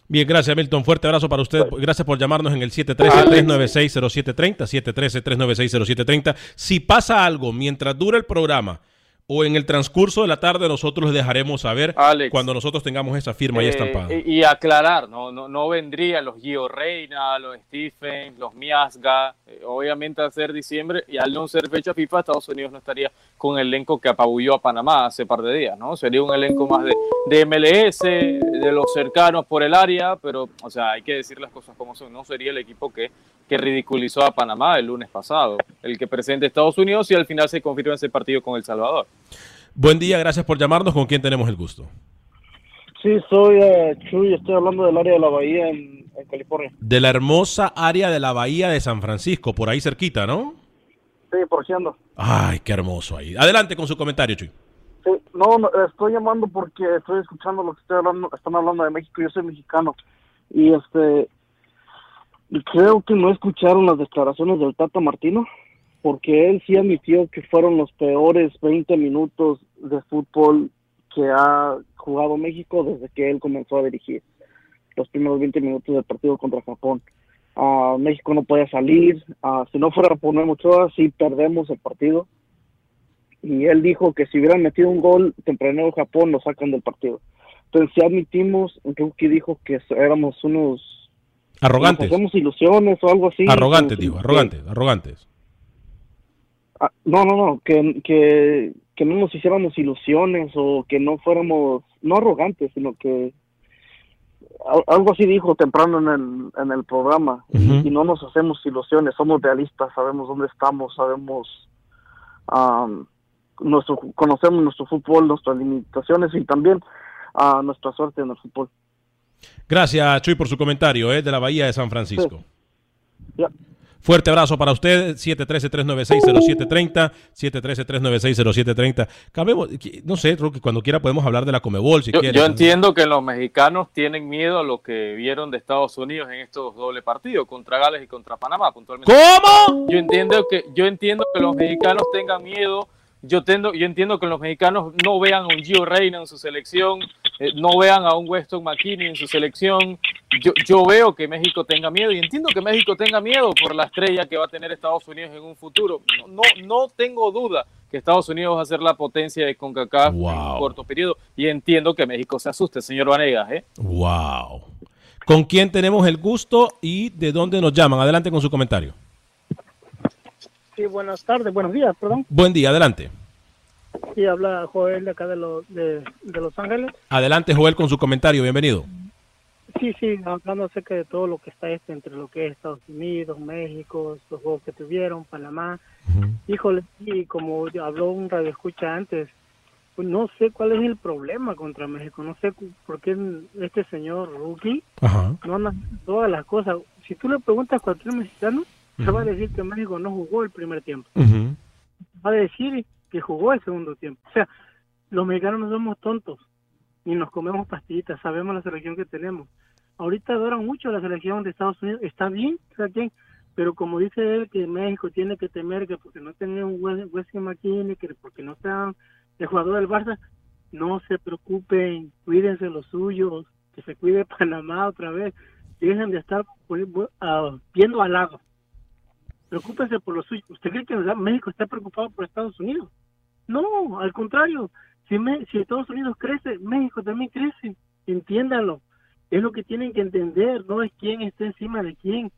Bien, gracias Milton. Fuerte abrazo para usted. Gracias por llamarnos en el 713-396-0730. 713-396-0730. Si pasa algo mientras dura el programa o en el transcurso de la tarde nosotros les dejaremos saber cuando nosotros tengamos esa firma y estampada. Eh, y, aclarar, no, no, no vendrían los Gio Reina, los Stephen, los Miasga, eh, obviamente a ser diciembre y al no ser fecha FIFA, Estados Unidos no estaría con el elenco que apabulló a Panamá hace par de días, ¿no? Sería un elenco más de, de MLS, de los cercanos por el área, pero, o sea, hay que decir las cosas como son, no sería el equipo que, que ridiculizó a Panamá el lunes pasado, el que presenta Estados Unidos y al final se confirma ese partido con El Salvador. Buen día, gracias por llamarnos. ¿Con quién tenemos el gusto? Sí, soy uh, Chuy, estoy hablando del área de la Bahía en, California. De la hermosa área de la Bahía de San Francisco, por ahí cerquita, ¿no? Sí, por ando. Ay, qué hermoso ahí. Adelante con su comentario, Chuy. Sí, no, estoy llamando porque estoy escuchando lo que estoy hablando, están hablando de México. Yo soy mexicano y este creo que no escucharon las declaraciones del Tata Martino porque él sí admitió que fueron los peores 20 minutos de fútbol que ha jugado México desde que él comenzó a dirigir. Los primeros 20 minutos del partido contra Japón. Uh, México no podía salir. Uh, si no fuera por Memo sí perdemos el partido. Y él dijo que si hubieran metido un gol temprano Japón, lo sacan del partido. Entonces, si admitimos, que dijo que éramos unos. Arrogantes. Hacemos ilusiones o algo así. Arrogantes, dijo, arrogantes, arrogantes. Ah, no, no, no, que, que, que no nos hiciéramos ilusiones o que no fuéramos, no arrogantes, sino que algo así dijo temprano en el, en el programa y no nos hacemos ilusiones, somos realistas, sabemos dónde estamos, sabemos, nuestro, conocemos nuestro fútbol, nuestras limitaciones y también a nuestra suerte en el fútbol. Gracias, Chuy, por su comentario eh, de la Bahía de San Francisco. Fuerte abrazo para usted, 713-396-0730, 713-396-0730. Cambiemos, no sé, cuando quiera podemos hablar de la Comebol si Yo, quiere. yo entiendo que los mexicanos tienen miedo a lo que vieron de Estados Unidos en estos doble partidos contra Gales y contra Panamá puntualmente. ¿Cómo? Yo entiendo que yo entiendo que los mexicanos tengan miedo. Yo entiendo, yo entiendo que los mexicanos no vean a un Gio Reyna en su selección, eh, no vean a un Weston McKinney en su selección. Yo, yo veo que México tenga miedo y entiendo que México tenga miedo por la estrella que va a tener Estados Unidos en un futuro. No, no, no tengo duda que Estados Unidos va a ser la potencia de CONCACAF en un corto periodo y entiendo que México se asuste, señor Vanegas. ¿eh? Wow. ¿Con quién tenemos el gusto y de dónde nos llaman? Adelante con su comentario. Sí, buenas tardes, buenos días, perdón. Buen día, adelante. Sí, habla Joel de acá de, los de, de Los Ángeles. Adelante, Joel, con su comentario. Bienvenido. Sí, sí, hablando acerca de todo lo que está este entre lo que es Estados Unidos, México, los juegos que tuvieron, Panamá. Híjole, y como habló un radio escucha antes, pues no sé cuál es el problema contra México, no sé por qué este señor Rookie no anda todas las cosas. Si tú le preguntas a cualquier mexicano, se va a decir que México no jugó el primer tiempo. Va a decir que jugó el segundo tiempo. O sea, los mexicanos no somos tontos, ni nos comemos pastillitas, sabemos la selección que tenemos. Ahorita adoran mucho la selección de Estados Unidos, está bien, está bien, pero como dice él que México tiene que temer que porque no tenga un Wes- Wesley McKinney, que porque no sea el jugador del Barça, no se preocupen, cuídense los suyos, que se cuide Panamá otra vez, dejen de estar ah, viendo al lado. Preocúpense por los suyos. ¿Usted cree que México está preocupado por Estados Unidos? No, al contrario. Si, Me- si Estados Unidos crece, México también crece. Entiéndanlo. Es lo que tienen que entender, no es quién está encima de quién.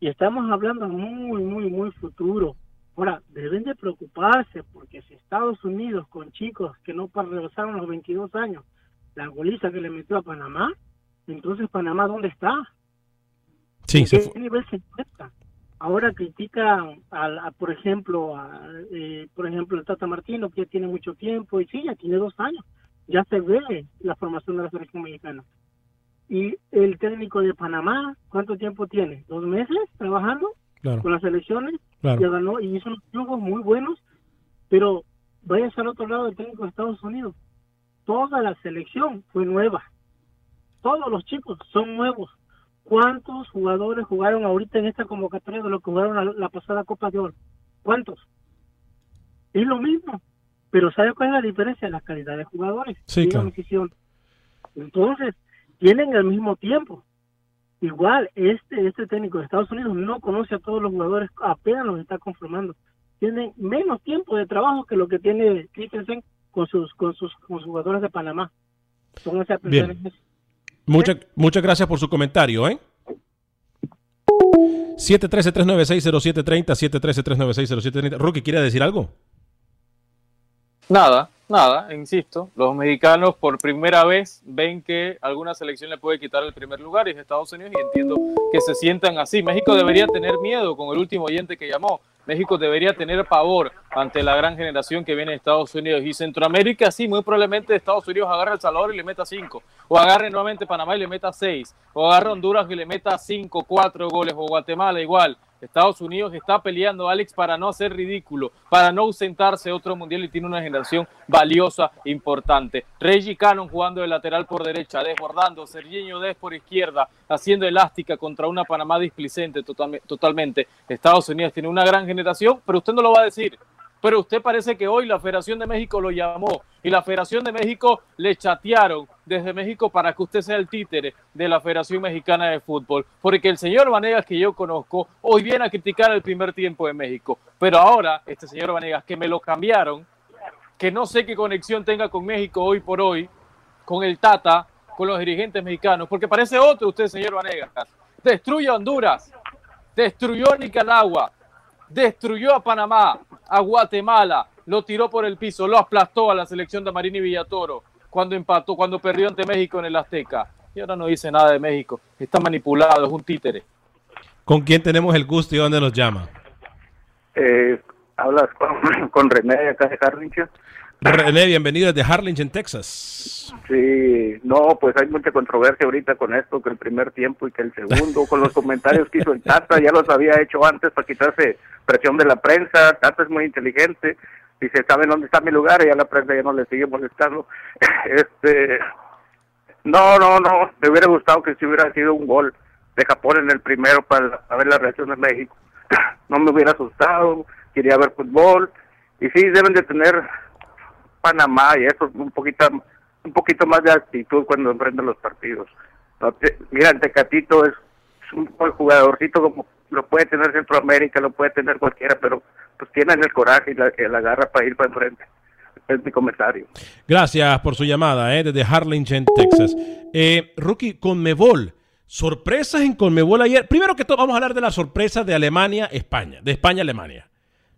Y estamos hablando muy, muy, muy futuro. Ahora, deben de preocuparse porque si Estados Unidos con chicos que no pa- rebasaron los 22 años, la goliza que le metió a Panamá, entonces Panamá, ¿dónde está? Sí, ¿En se qué nivel se encuentra? Ahora critican, al- a, por ejemplo, a, eh, por ejemplo, el Tata Martino, que ya tiene mucho tiempo, y sí, ya tiene dos años, ya se ve la formación de la selección mexicana. Y el técnico de Panamá, ¿cuánto tiempo tiene? ¿Dos meses trabajando Claro. con las selecciones? Claro. Ya ganó y hizo unos triunfos muy buenos, pero vayas al otro lado del técnico de Estados Unidos. Toda la selección fue nueva. Todos los chicos son nuevos. ¿Cuántos jugadores jugaron ahorita en esta convocatoria de lo que jugaron la, la pasada Copa de Oro? ¿Cuántos? Es lo mismo. Pero ¿sabe cuál es la diferencia? La calidad de jugadores. Sí, claro. Entonces, tienen el mismo tiempo. Igual, este, este técnico de Estados Unidos no conoce a todos los jugadores, apenas los está conformando. Tienen menos tiempo de trabajo que lo que tiene Christensen con sus, con sus, con sus jugadores de Panamá. Pónganse a pensar Bien. en eso. Muchas, muchas gracias por su comentario, ¿eh? 713-396-0730, 713-396-0730. Rookie, ¿quiere decir algo? Nada, nada, insisto. Los mexicanos por primera vez ven que alguna selección le puede quitar el primer lugar y es Estados Unidos y entiendo que se sientan así. México debería tener miedo con el último oyente que llamó. México debería tener pavor ante la gran generación que viene de Estados Unidos y Centroamérica, sí, muy probablemente Estados Unidos agarre El Salvador y le meta cinco, o agarre nuevamente Panamá y le meta seis, o agarre Honduras y le meta cinco, cuatro goles, o Guatemala igual. Estados Unidos está peleando, Alex, para no hacer ridículo, para no ausentarse otro mundial y tiene una generación valiosa, importante. Reggie Cannon jugando de lateral por derecha, desbordando, Serginho Des por izquierda, haciendo elástica contra una Panamá displicente totalme- totalmente. Estados Unidos tiene una gran generación, pero usted no lo va a decir. Pero usted parece que hoy la Federación de México lo llamó y la Federación de México le chatearon desde México para que usted sea el títere de la Federación Mexicana de Fútbol. Porque el señor Vanegas que yo conozco hoy viene a criticar el primer tiempo de México. Pero ahora, este señor Vanegas que me lo cambiaron, que no sé qué conexión tenga con México hoy por hoy, con el Tata, con los dirigentes mexicanos, porque parece otro usted, señor Vanegas. Destruye Honduras, destruyó Nicaragua, destruyó a Panamá, a Guatemala, lo tiró por el piso, lo aplastó a la selección de Marini Villatoro cuando empató, cuando perdió ante México en el Azteca. Y ahora no dice nada de México. Está manipulado, es un títere. ¿Con quién tenemos el gusto y dónde nos llama? Eh, hablas con, con René acá de. René, bienvenido desde Harlingen, Texas. Sí, no, pues hay mucha controversia ahorita con esto, que el primer tiempo y que el segundo, con los comentarios que hizo el Tata, ya los había hecho antes para quitarse presión de la prensa, Tata es muy inteligente, dice, ¿saben dónde está mi lugar? Y ya la prensa ya no le sigue molestando. Este, no, no, no, me hubiera gustado que si hubiera sido un gol de Japón en el primero para ver la reacción de México. No me hubiera asustado, quería ver fútbol, y sí, deben de tener Panamá y eso, un poquito, un poquito más de actitud cuando enfrentan los partidos. Mira, Tecatito es, es un jugadorcito como lo puede tener Centroamérica, lo puede tener cualquiera, pero pues tienen el coraje y la, la garra para ir para enfrente. Es mi comentario. Gracias por su llamada, ¿eh? desde Harlingen, Texas. Eh, Rookie, Conmebol. Sorpresas en Conmebol ayer. Primero que todo, vamos a hablar de la sorpresa de Alemania-España. De España-Alemania.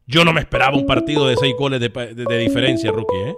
Yo no me esperaba un partido de seis goles de, diferencia, Rookie. ¿eh?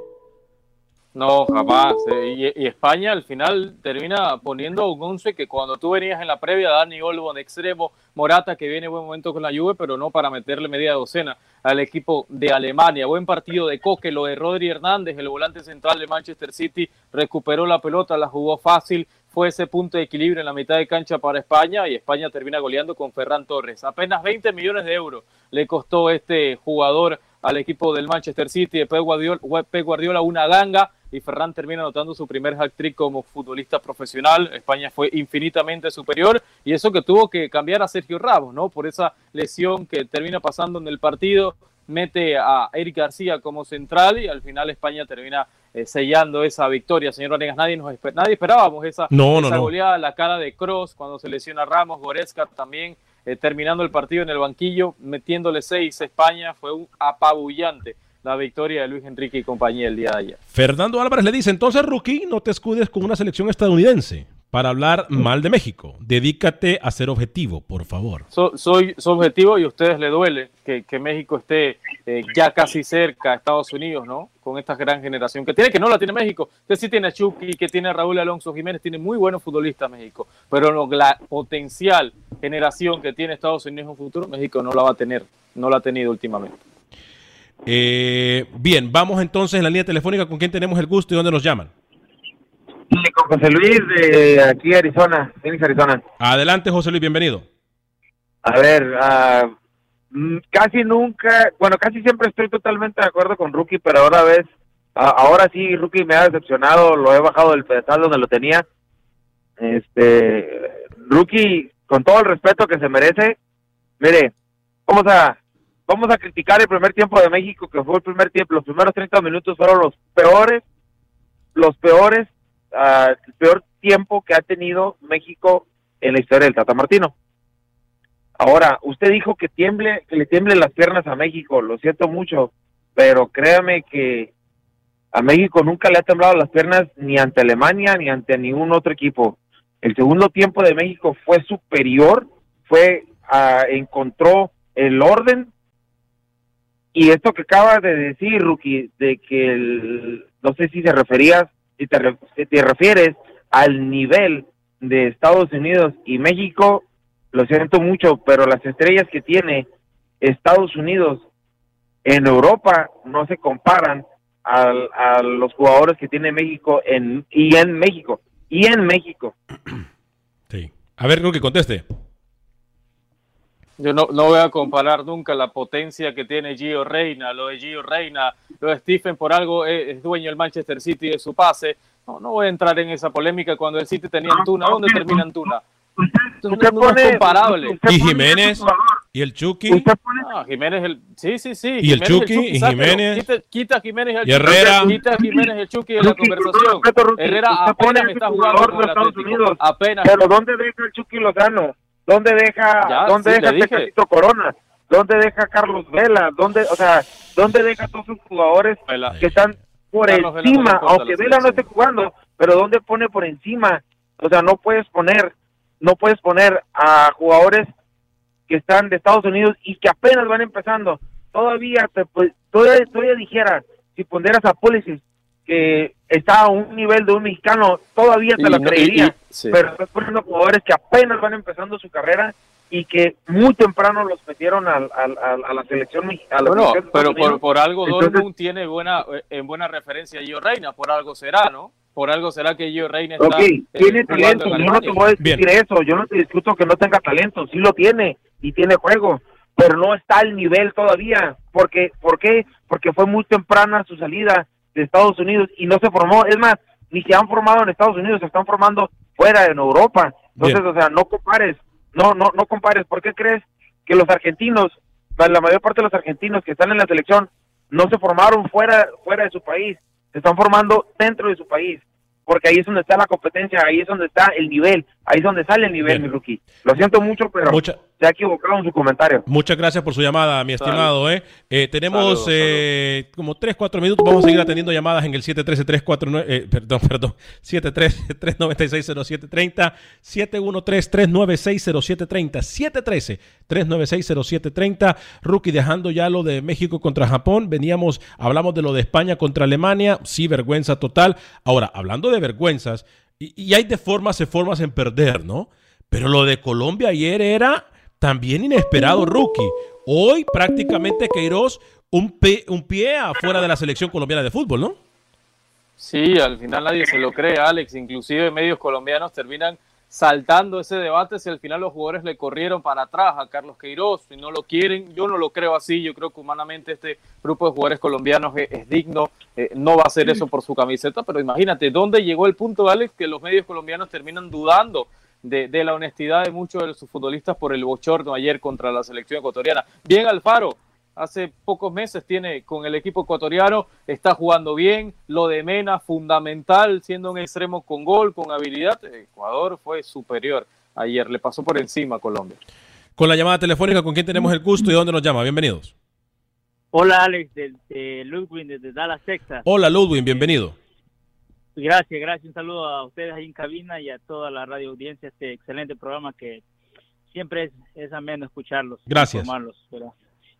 No, jamás. Y, y España al final termina poniendo un once que cuando tú venías en la previa, Dani Olmo en extremo, Morata que viene buen momento con la Juve, pero no para meterle media docena al equipo de Alemania. Buen partido de Coque, lo de Rodri Hernández, el volante central de Manchester City, recuperó la pelota, la jugó fácil, fue ese punto de equilibrio en la mitad de cancha para España y España termina goleando con Ferran Torres. Apenas 20 millones de euros le costó este jugador al equipo del Manchester City de Pep Guardiola, Pep Guardiola una ganga y Ferran termina anotando su primer hat-trick como futbolista profesional. España fue infinitamente superior y eso que tuvo que cambiar a Sergio Ramos, ¿no? Por esa lesión que termina pasando en el partido, mete a Eric García como central y al final España termina eh, sellando esa victoria. Señor Vanegas, nadie, nos esper- nadie esperábamos esa, No, no, esa no. goleada, la cara de Cross cuando se lesiona Ramos, Goretzka también eh, terminando el partido en el banquillo, metiéndole seis a España, fue un apabullante la victoria de Luis Enrique y compañía el día de ayer. Fernando Álvarez le dice, entonces, Rookie, no te escudes con una selección estadounidense para hablar mal de México. Dedícate a ser objetivo, por favor. So- soy, soy objetivo y a ustedes le duele que, que México esté eh, ya casi cerca a Estados Unidos, ¿no? Con esta gran generación que tiene, que no la tiene México. Usted sí tiene a Chucky, que tiene a Raúl Alonso Jiménez, tiene muy buenos futbolistas México, pero no, la potencial generación que tiene Estados Unidos en un futuro, México no la va a tener, no la ha tenido últimamente. Eh, bien, vamos entonces en la línea telefónica con quién tenemos el gusto y dónde nos llaman. Con José Luis de aquí Arizona, Phoenix, Arizona. Adelante, José Luis, bienvenido. A ver, mm, casi nunca, bueno, casi siempre estoy totalmente de acuerdo con Rookie, pero ahora ves, ahora sí Rookie me ha decepcionado, lo he bajado del pedestal donde lo tenía. Este, Rookie, con todo el respeto que se merece, mire, vamos a vamos a criticar el primer tiempo de México, que fue el primer tiempo, los primeros 30 minutos fueron los peores, los peores, ah, el peor tiempo que ha tenido México en la historia del Tata Martino. Ahora, usted dijo que tiemble, que le tiemblen las piernas a México, lo siento mucho, pero créame que a México nunca le ha temblado las piernas ni ante Alemania ni ante ningún otro equipo. El segundo tiempo de México fue superior, fue ah, encontró el orden y esto que acabas de decir, Rookie, de que el- no sé si se referías, si te, si te refieres al nivel de Estados Unidos y México, lo siento mucho, pero las estrellas que tiene Estados Unidos en Europa no se comparan al- a, los jugadores que tiene México en y en México y en México. A ver, Rookie, conteste. Yo no, no voy a comparar nunca la potencia que tiene Gio Reina, lo de Gio Reina, lo de Stephen por algo es, es dueño del Manchester City de su pase. No, no voy a entrar en esa polémica cuando el City tenía Antuna. ¿Dónde termina Antuna? Entonces, no, no es comparable. Y Jiménez y el Chucky. Ah, Jiménez el sí sí sí Y el Jiménez Chucky, y. Jiménez. quita, Jiménez y Herrera. Quita Jiménez el Chucky de la conversación Herrera apenas está jugador jugando de con el Estados Atlético Unidos, apenas Pero ¿dónde deja el Chucky Lozano? ¿Dónde deja, Ya, dónde sí, deja. Tecatito Corona? ¿Dónde deja Carlos Vela? ¿Dónde, o sea, dónde deja todos esos jugadores que están por Carlos Vela encima? aunque la Vela no esté jugando, pero ¿dónde pone por encima? O sea, no puedes poner, no puedes poner a jugadores que están de Estados Unidos y que apenas van empezando. Todavía te pues, todavía, todavía dijera, si pondieras a Pulisic que está a un nivel de un mexicano, todavía te Y lo no- creería. y- sí. Pero estás poniendo jugadores que apenas van empezando su carrera y que muy temprano los metieron al, al- al- a la selección mexicana. Bueno, pero por, por algo Dortmund tiene buena en buena referencia a Gio Reina, por algo será, ¿no? Por algo será que Gio Reina está Ok, eh, tiene talento, en yo no te voy a decir eso, yo no te discuto que no tenga talento, sí lo tiene y tiene juego, pero no está al nivel todavía, porque ¿por qué? Porque fue muy temprana su salida de Estados Unidos y no se formó, es más, ni se han formado en Estados Unidos, se están formando fuera en Europa. Entonces, o sea, no compares, no no no compares, ¿por qué crees que los argentinos, la mayor parte de los argentinos que están en la selección no se formaron fuera fuera de su país, se están formando dentro de su país? porque ahí es donde está la competencia, ahí es donde está el nivel, ahí es donde sale el nivel, mi rookie. Lo siento mucho, pero Mucha- se ha equivocado en su comentario. Muchas gracias por su llamada, mi Salud. estimado. ¿eh? Eh, tenemos Saludos, eh, como 3, 4 minutos. Vamos a seguir atendiendo llamadas en el 713-349, eh, perdón, perdón, 713-396-0730, 713-396-0730, 713-396-0730. Rookie, dejando ya lo de México contra Japón, veníamos, hablamos de lo de España contra Alemania, sí, vergüenza total. Ahora, hablando de vergüenzas, y, y hay de formas y formas en perder, ¿no? Pero lo de Colombia ayer era también inesperado, rookie. Hoy prácticamente Queiroz un, pe- un pie afuera de la selección colombiana de fútbol, ¿no? Sí, al final nadie se lo cree, Alex. Inclusive medios colombianos terminan saltando ese debate si al final los jugadores le corrieron para atrás a Carlos Queiroz y no lo quieren. Yo no lo creo así. Yo creo que humanamente este grupo de jugadores colombianos es, es digno. Eh, no va a hacer eso por su camiseta, pero imagínate dónde llegó el punto, Alex, que los medios colombianos terminan dudando de, de la honestidad de muchos de sus futbolistas por el bochorno ayer contra la selección ecuatoriana. Bien Alfaro, hace pocos meses tiene con el equipo ecuatoriano, está jugando bien, lo de Mena fundamental, siendo un extremo con gol, con habilidad, Ecuador fue superior ayer, le pasó por encima a Colombia. Con la llamada telefónica, ¿con quién tenemos el gusto y dónde nos llama? Bienvenidos. Hola Alex, de, de Ludwig desde Dallas, Texas. Hola Ludwig, bienvenido. Gracias, gracias. Un saludo a ustedes ahí en cabina y a toda la radio audiencia, este excelente programa que siempre es, es ameno escucharlos. Gracias.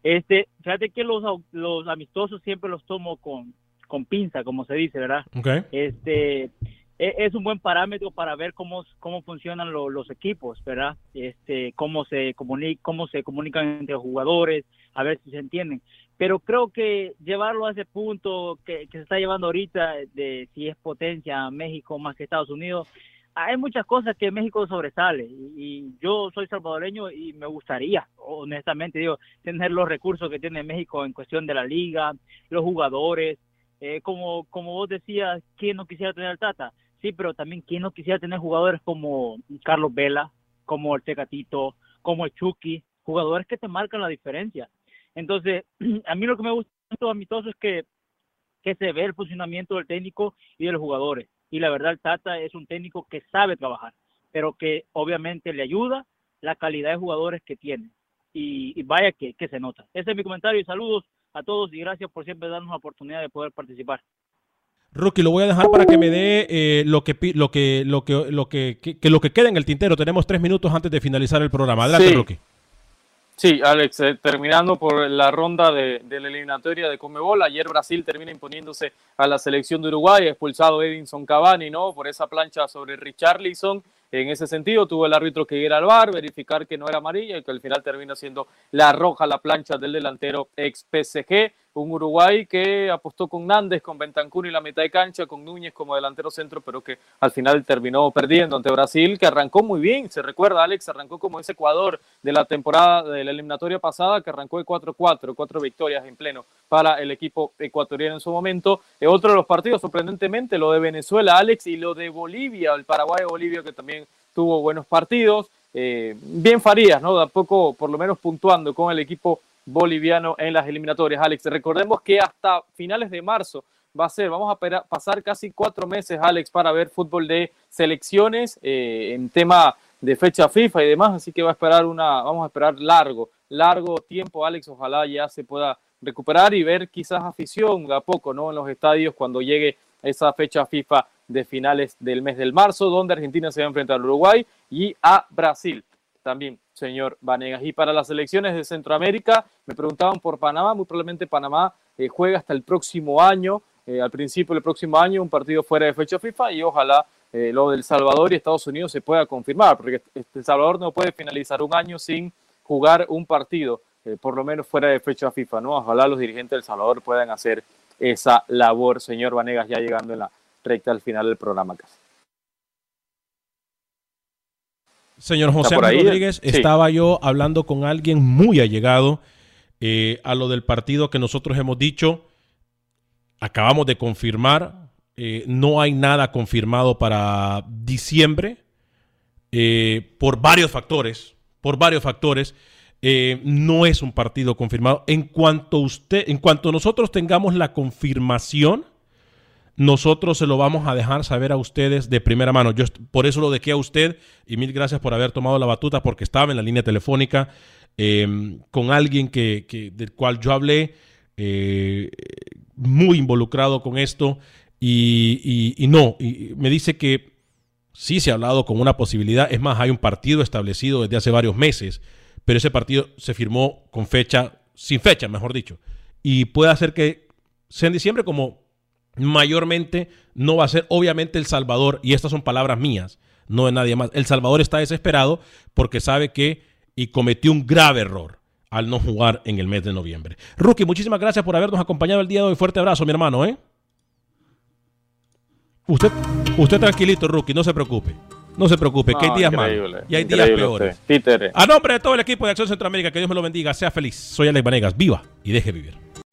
Este, fíjate que los, los amistosos siempre los tomo con, con pinza, como se dice, ¿verdad? Ok. Este, e- es un buen parámetro para ver cómo, cómo funcionan lo- los equipos, ¿verdad? Este, cómo se comuni- cómo se comunican entre los jugadores, a ver si se entienden. Pero creo que llevarlo a ese punto que, se está llevando ahorita de si es potencia México más que Estados Unidos, hay muchas cosas que México sobresale y, y yo soy salvadoreño y me gustaría, honestamente digo, tener los recursos que tiene México en cuestión de la liga, los jugadores, eh, como, como vos decías, ¿quién no quisiera tener al Tata? Sí, pero también ¿quién no quisiera tener jugadores como Carlos Vela, como el Tecatito, como el Chucky, jugadores que te marcan la diferencia? Entonces, a mí lo que me gusta de estos amistosos es que, que se ve el funcionamiento del técnico y de los jugadores. Y la verdad, el Tata es un técnico que sabe trabajar, pero que obviamente le ayuda la calidad de jugadores que tiene. Y, y vaya que, que se nota. Ese es mi comentario y saludos a todos y gracias por siempre darnos la oportunidad de poder participar. Rookie, lo voy a dejar para que me dé eh, lo que pi- lo que lo que lo que, que- que lo que queda en el tintero. Tenemos tres minutos antes de finalizar el programa. Adelante, Sí. Rookie. Sí, Alex, eh, terminando por la ronda de, la eliminatoria de Comebol, ayer Brasil termina imponiéndose a la selección de Uruguay, expulsado Edinson Cavani, ¿no? Por esa plancha sobre Richarlison. En ese sentido, tuvo el árbitro que ir al bar, verificar que no era amarilla y que al final termina siendo la roja la plancha del delantero ex PSG. Un Uruguay que apostó con Nández, con Bentancur y la mitad de cancha, con Núñez como delantero centro, pero que al final terminó perdiendo ante Brasil, que arrancó muy bien. Se recuerda, Alex, arrancó como ese Ecuador de la temporada de la eliminatoria pasada, que arrancó de 4-4, cuatro victorias en pleno para el equipo ecuatoriano en su momento. Eh, otro de los partidos, sorprendentemente, lo de Venezuela, Alex, y lo de Bolivia, el Paraguay-Bolivia, que también tuvo buenos partidos. Eh, bien Farías, ¿no? Tampoco, por lo menos puntuando con el equipo boliviano en las eliminatorias. Alex, recordemos que hasta finales de marzo va a ser, vamos a pasar casi cuatro meses, Alex, para ver fútbol de selecciones eh, en tema de fecha FIFA y demás, así que va a esperar una, vamos a esperar largo, largo tiempo, Alex, ojalá ya se pueda recuperar y ver quizás afición a poco, ¿no? En los estadios cuando llegue esa fecha FIFA de finales del mes del marzo, donde Argentina se va a enfrentar a Uruguay y a Brasil también, señor Vanegas. Y para las elecciones de Centroamérica, me preguntaban por Panamá, muy probablemente Panamá eh, juega hasta el próximo año, eh, al principio del próximo año, un partido fuera de fecha FIFA y ojalá eh, lo del Salvador y Estados Unidos se pueda confirmar, porque El Salvador no puede finalizar un año sin jugar un partido, eh, por lo menos fuera de fecha FIFA, ¿no? Ojalá los dirigentes del Salvador puedan hacer esa labor, señor Vanegas, ya llegando en la recta al final del programa casi. Señor José Rodríguez, estaba yo hablando con alguien muy allegado eh, a lo del partido que nosotros hemos dicho. Acabamos de confirmar, eh, no hay nada confirmado para diciembre eh, por varios factores, por varios factores. no es un partido confirmado. En cuanto usted, en cuanto nosotros tengamos la confirmación, nosotros se lo vamos a dejar saber a ustedes de primera mano. Yo por eso lo dejé a usted y mil gracias por haber tomado la batuta porque estaba en la línea telefónica em, con alguien que, del cual yo hablé eh, muy involucrado con esto y, no, me dice que sí se ha hablado con una posibilidad. Es más, hay un partido establecido desde hace varios meses, pero ese partido se firmó con fecha, sin fecha, mejor dicho. Y puede hacer que sea en diciembre como mayormente no va a ser obviamente El Salvador, y estas son palabras mías, no de nadie más. El Salvador está desesperado porque sabe que y cometió un grave error al no jugar en el mes de noviembre. Rookie, muchísimas gracias por habernos acompañado el día de hoy. Fuerte abrazo, mi hermano, ¿eh? Usted, usted tranquilito, Rookie, no se preocupe. No se preocupe, que hay días malos y hay días peores. A nombre de todo el equipo de Acción Centroamérica, que Dios me lo bendiga, sea feliz. Soy Alex Vanegas, viva y deje vivir.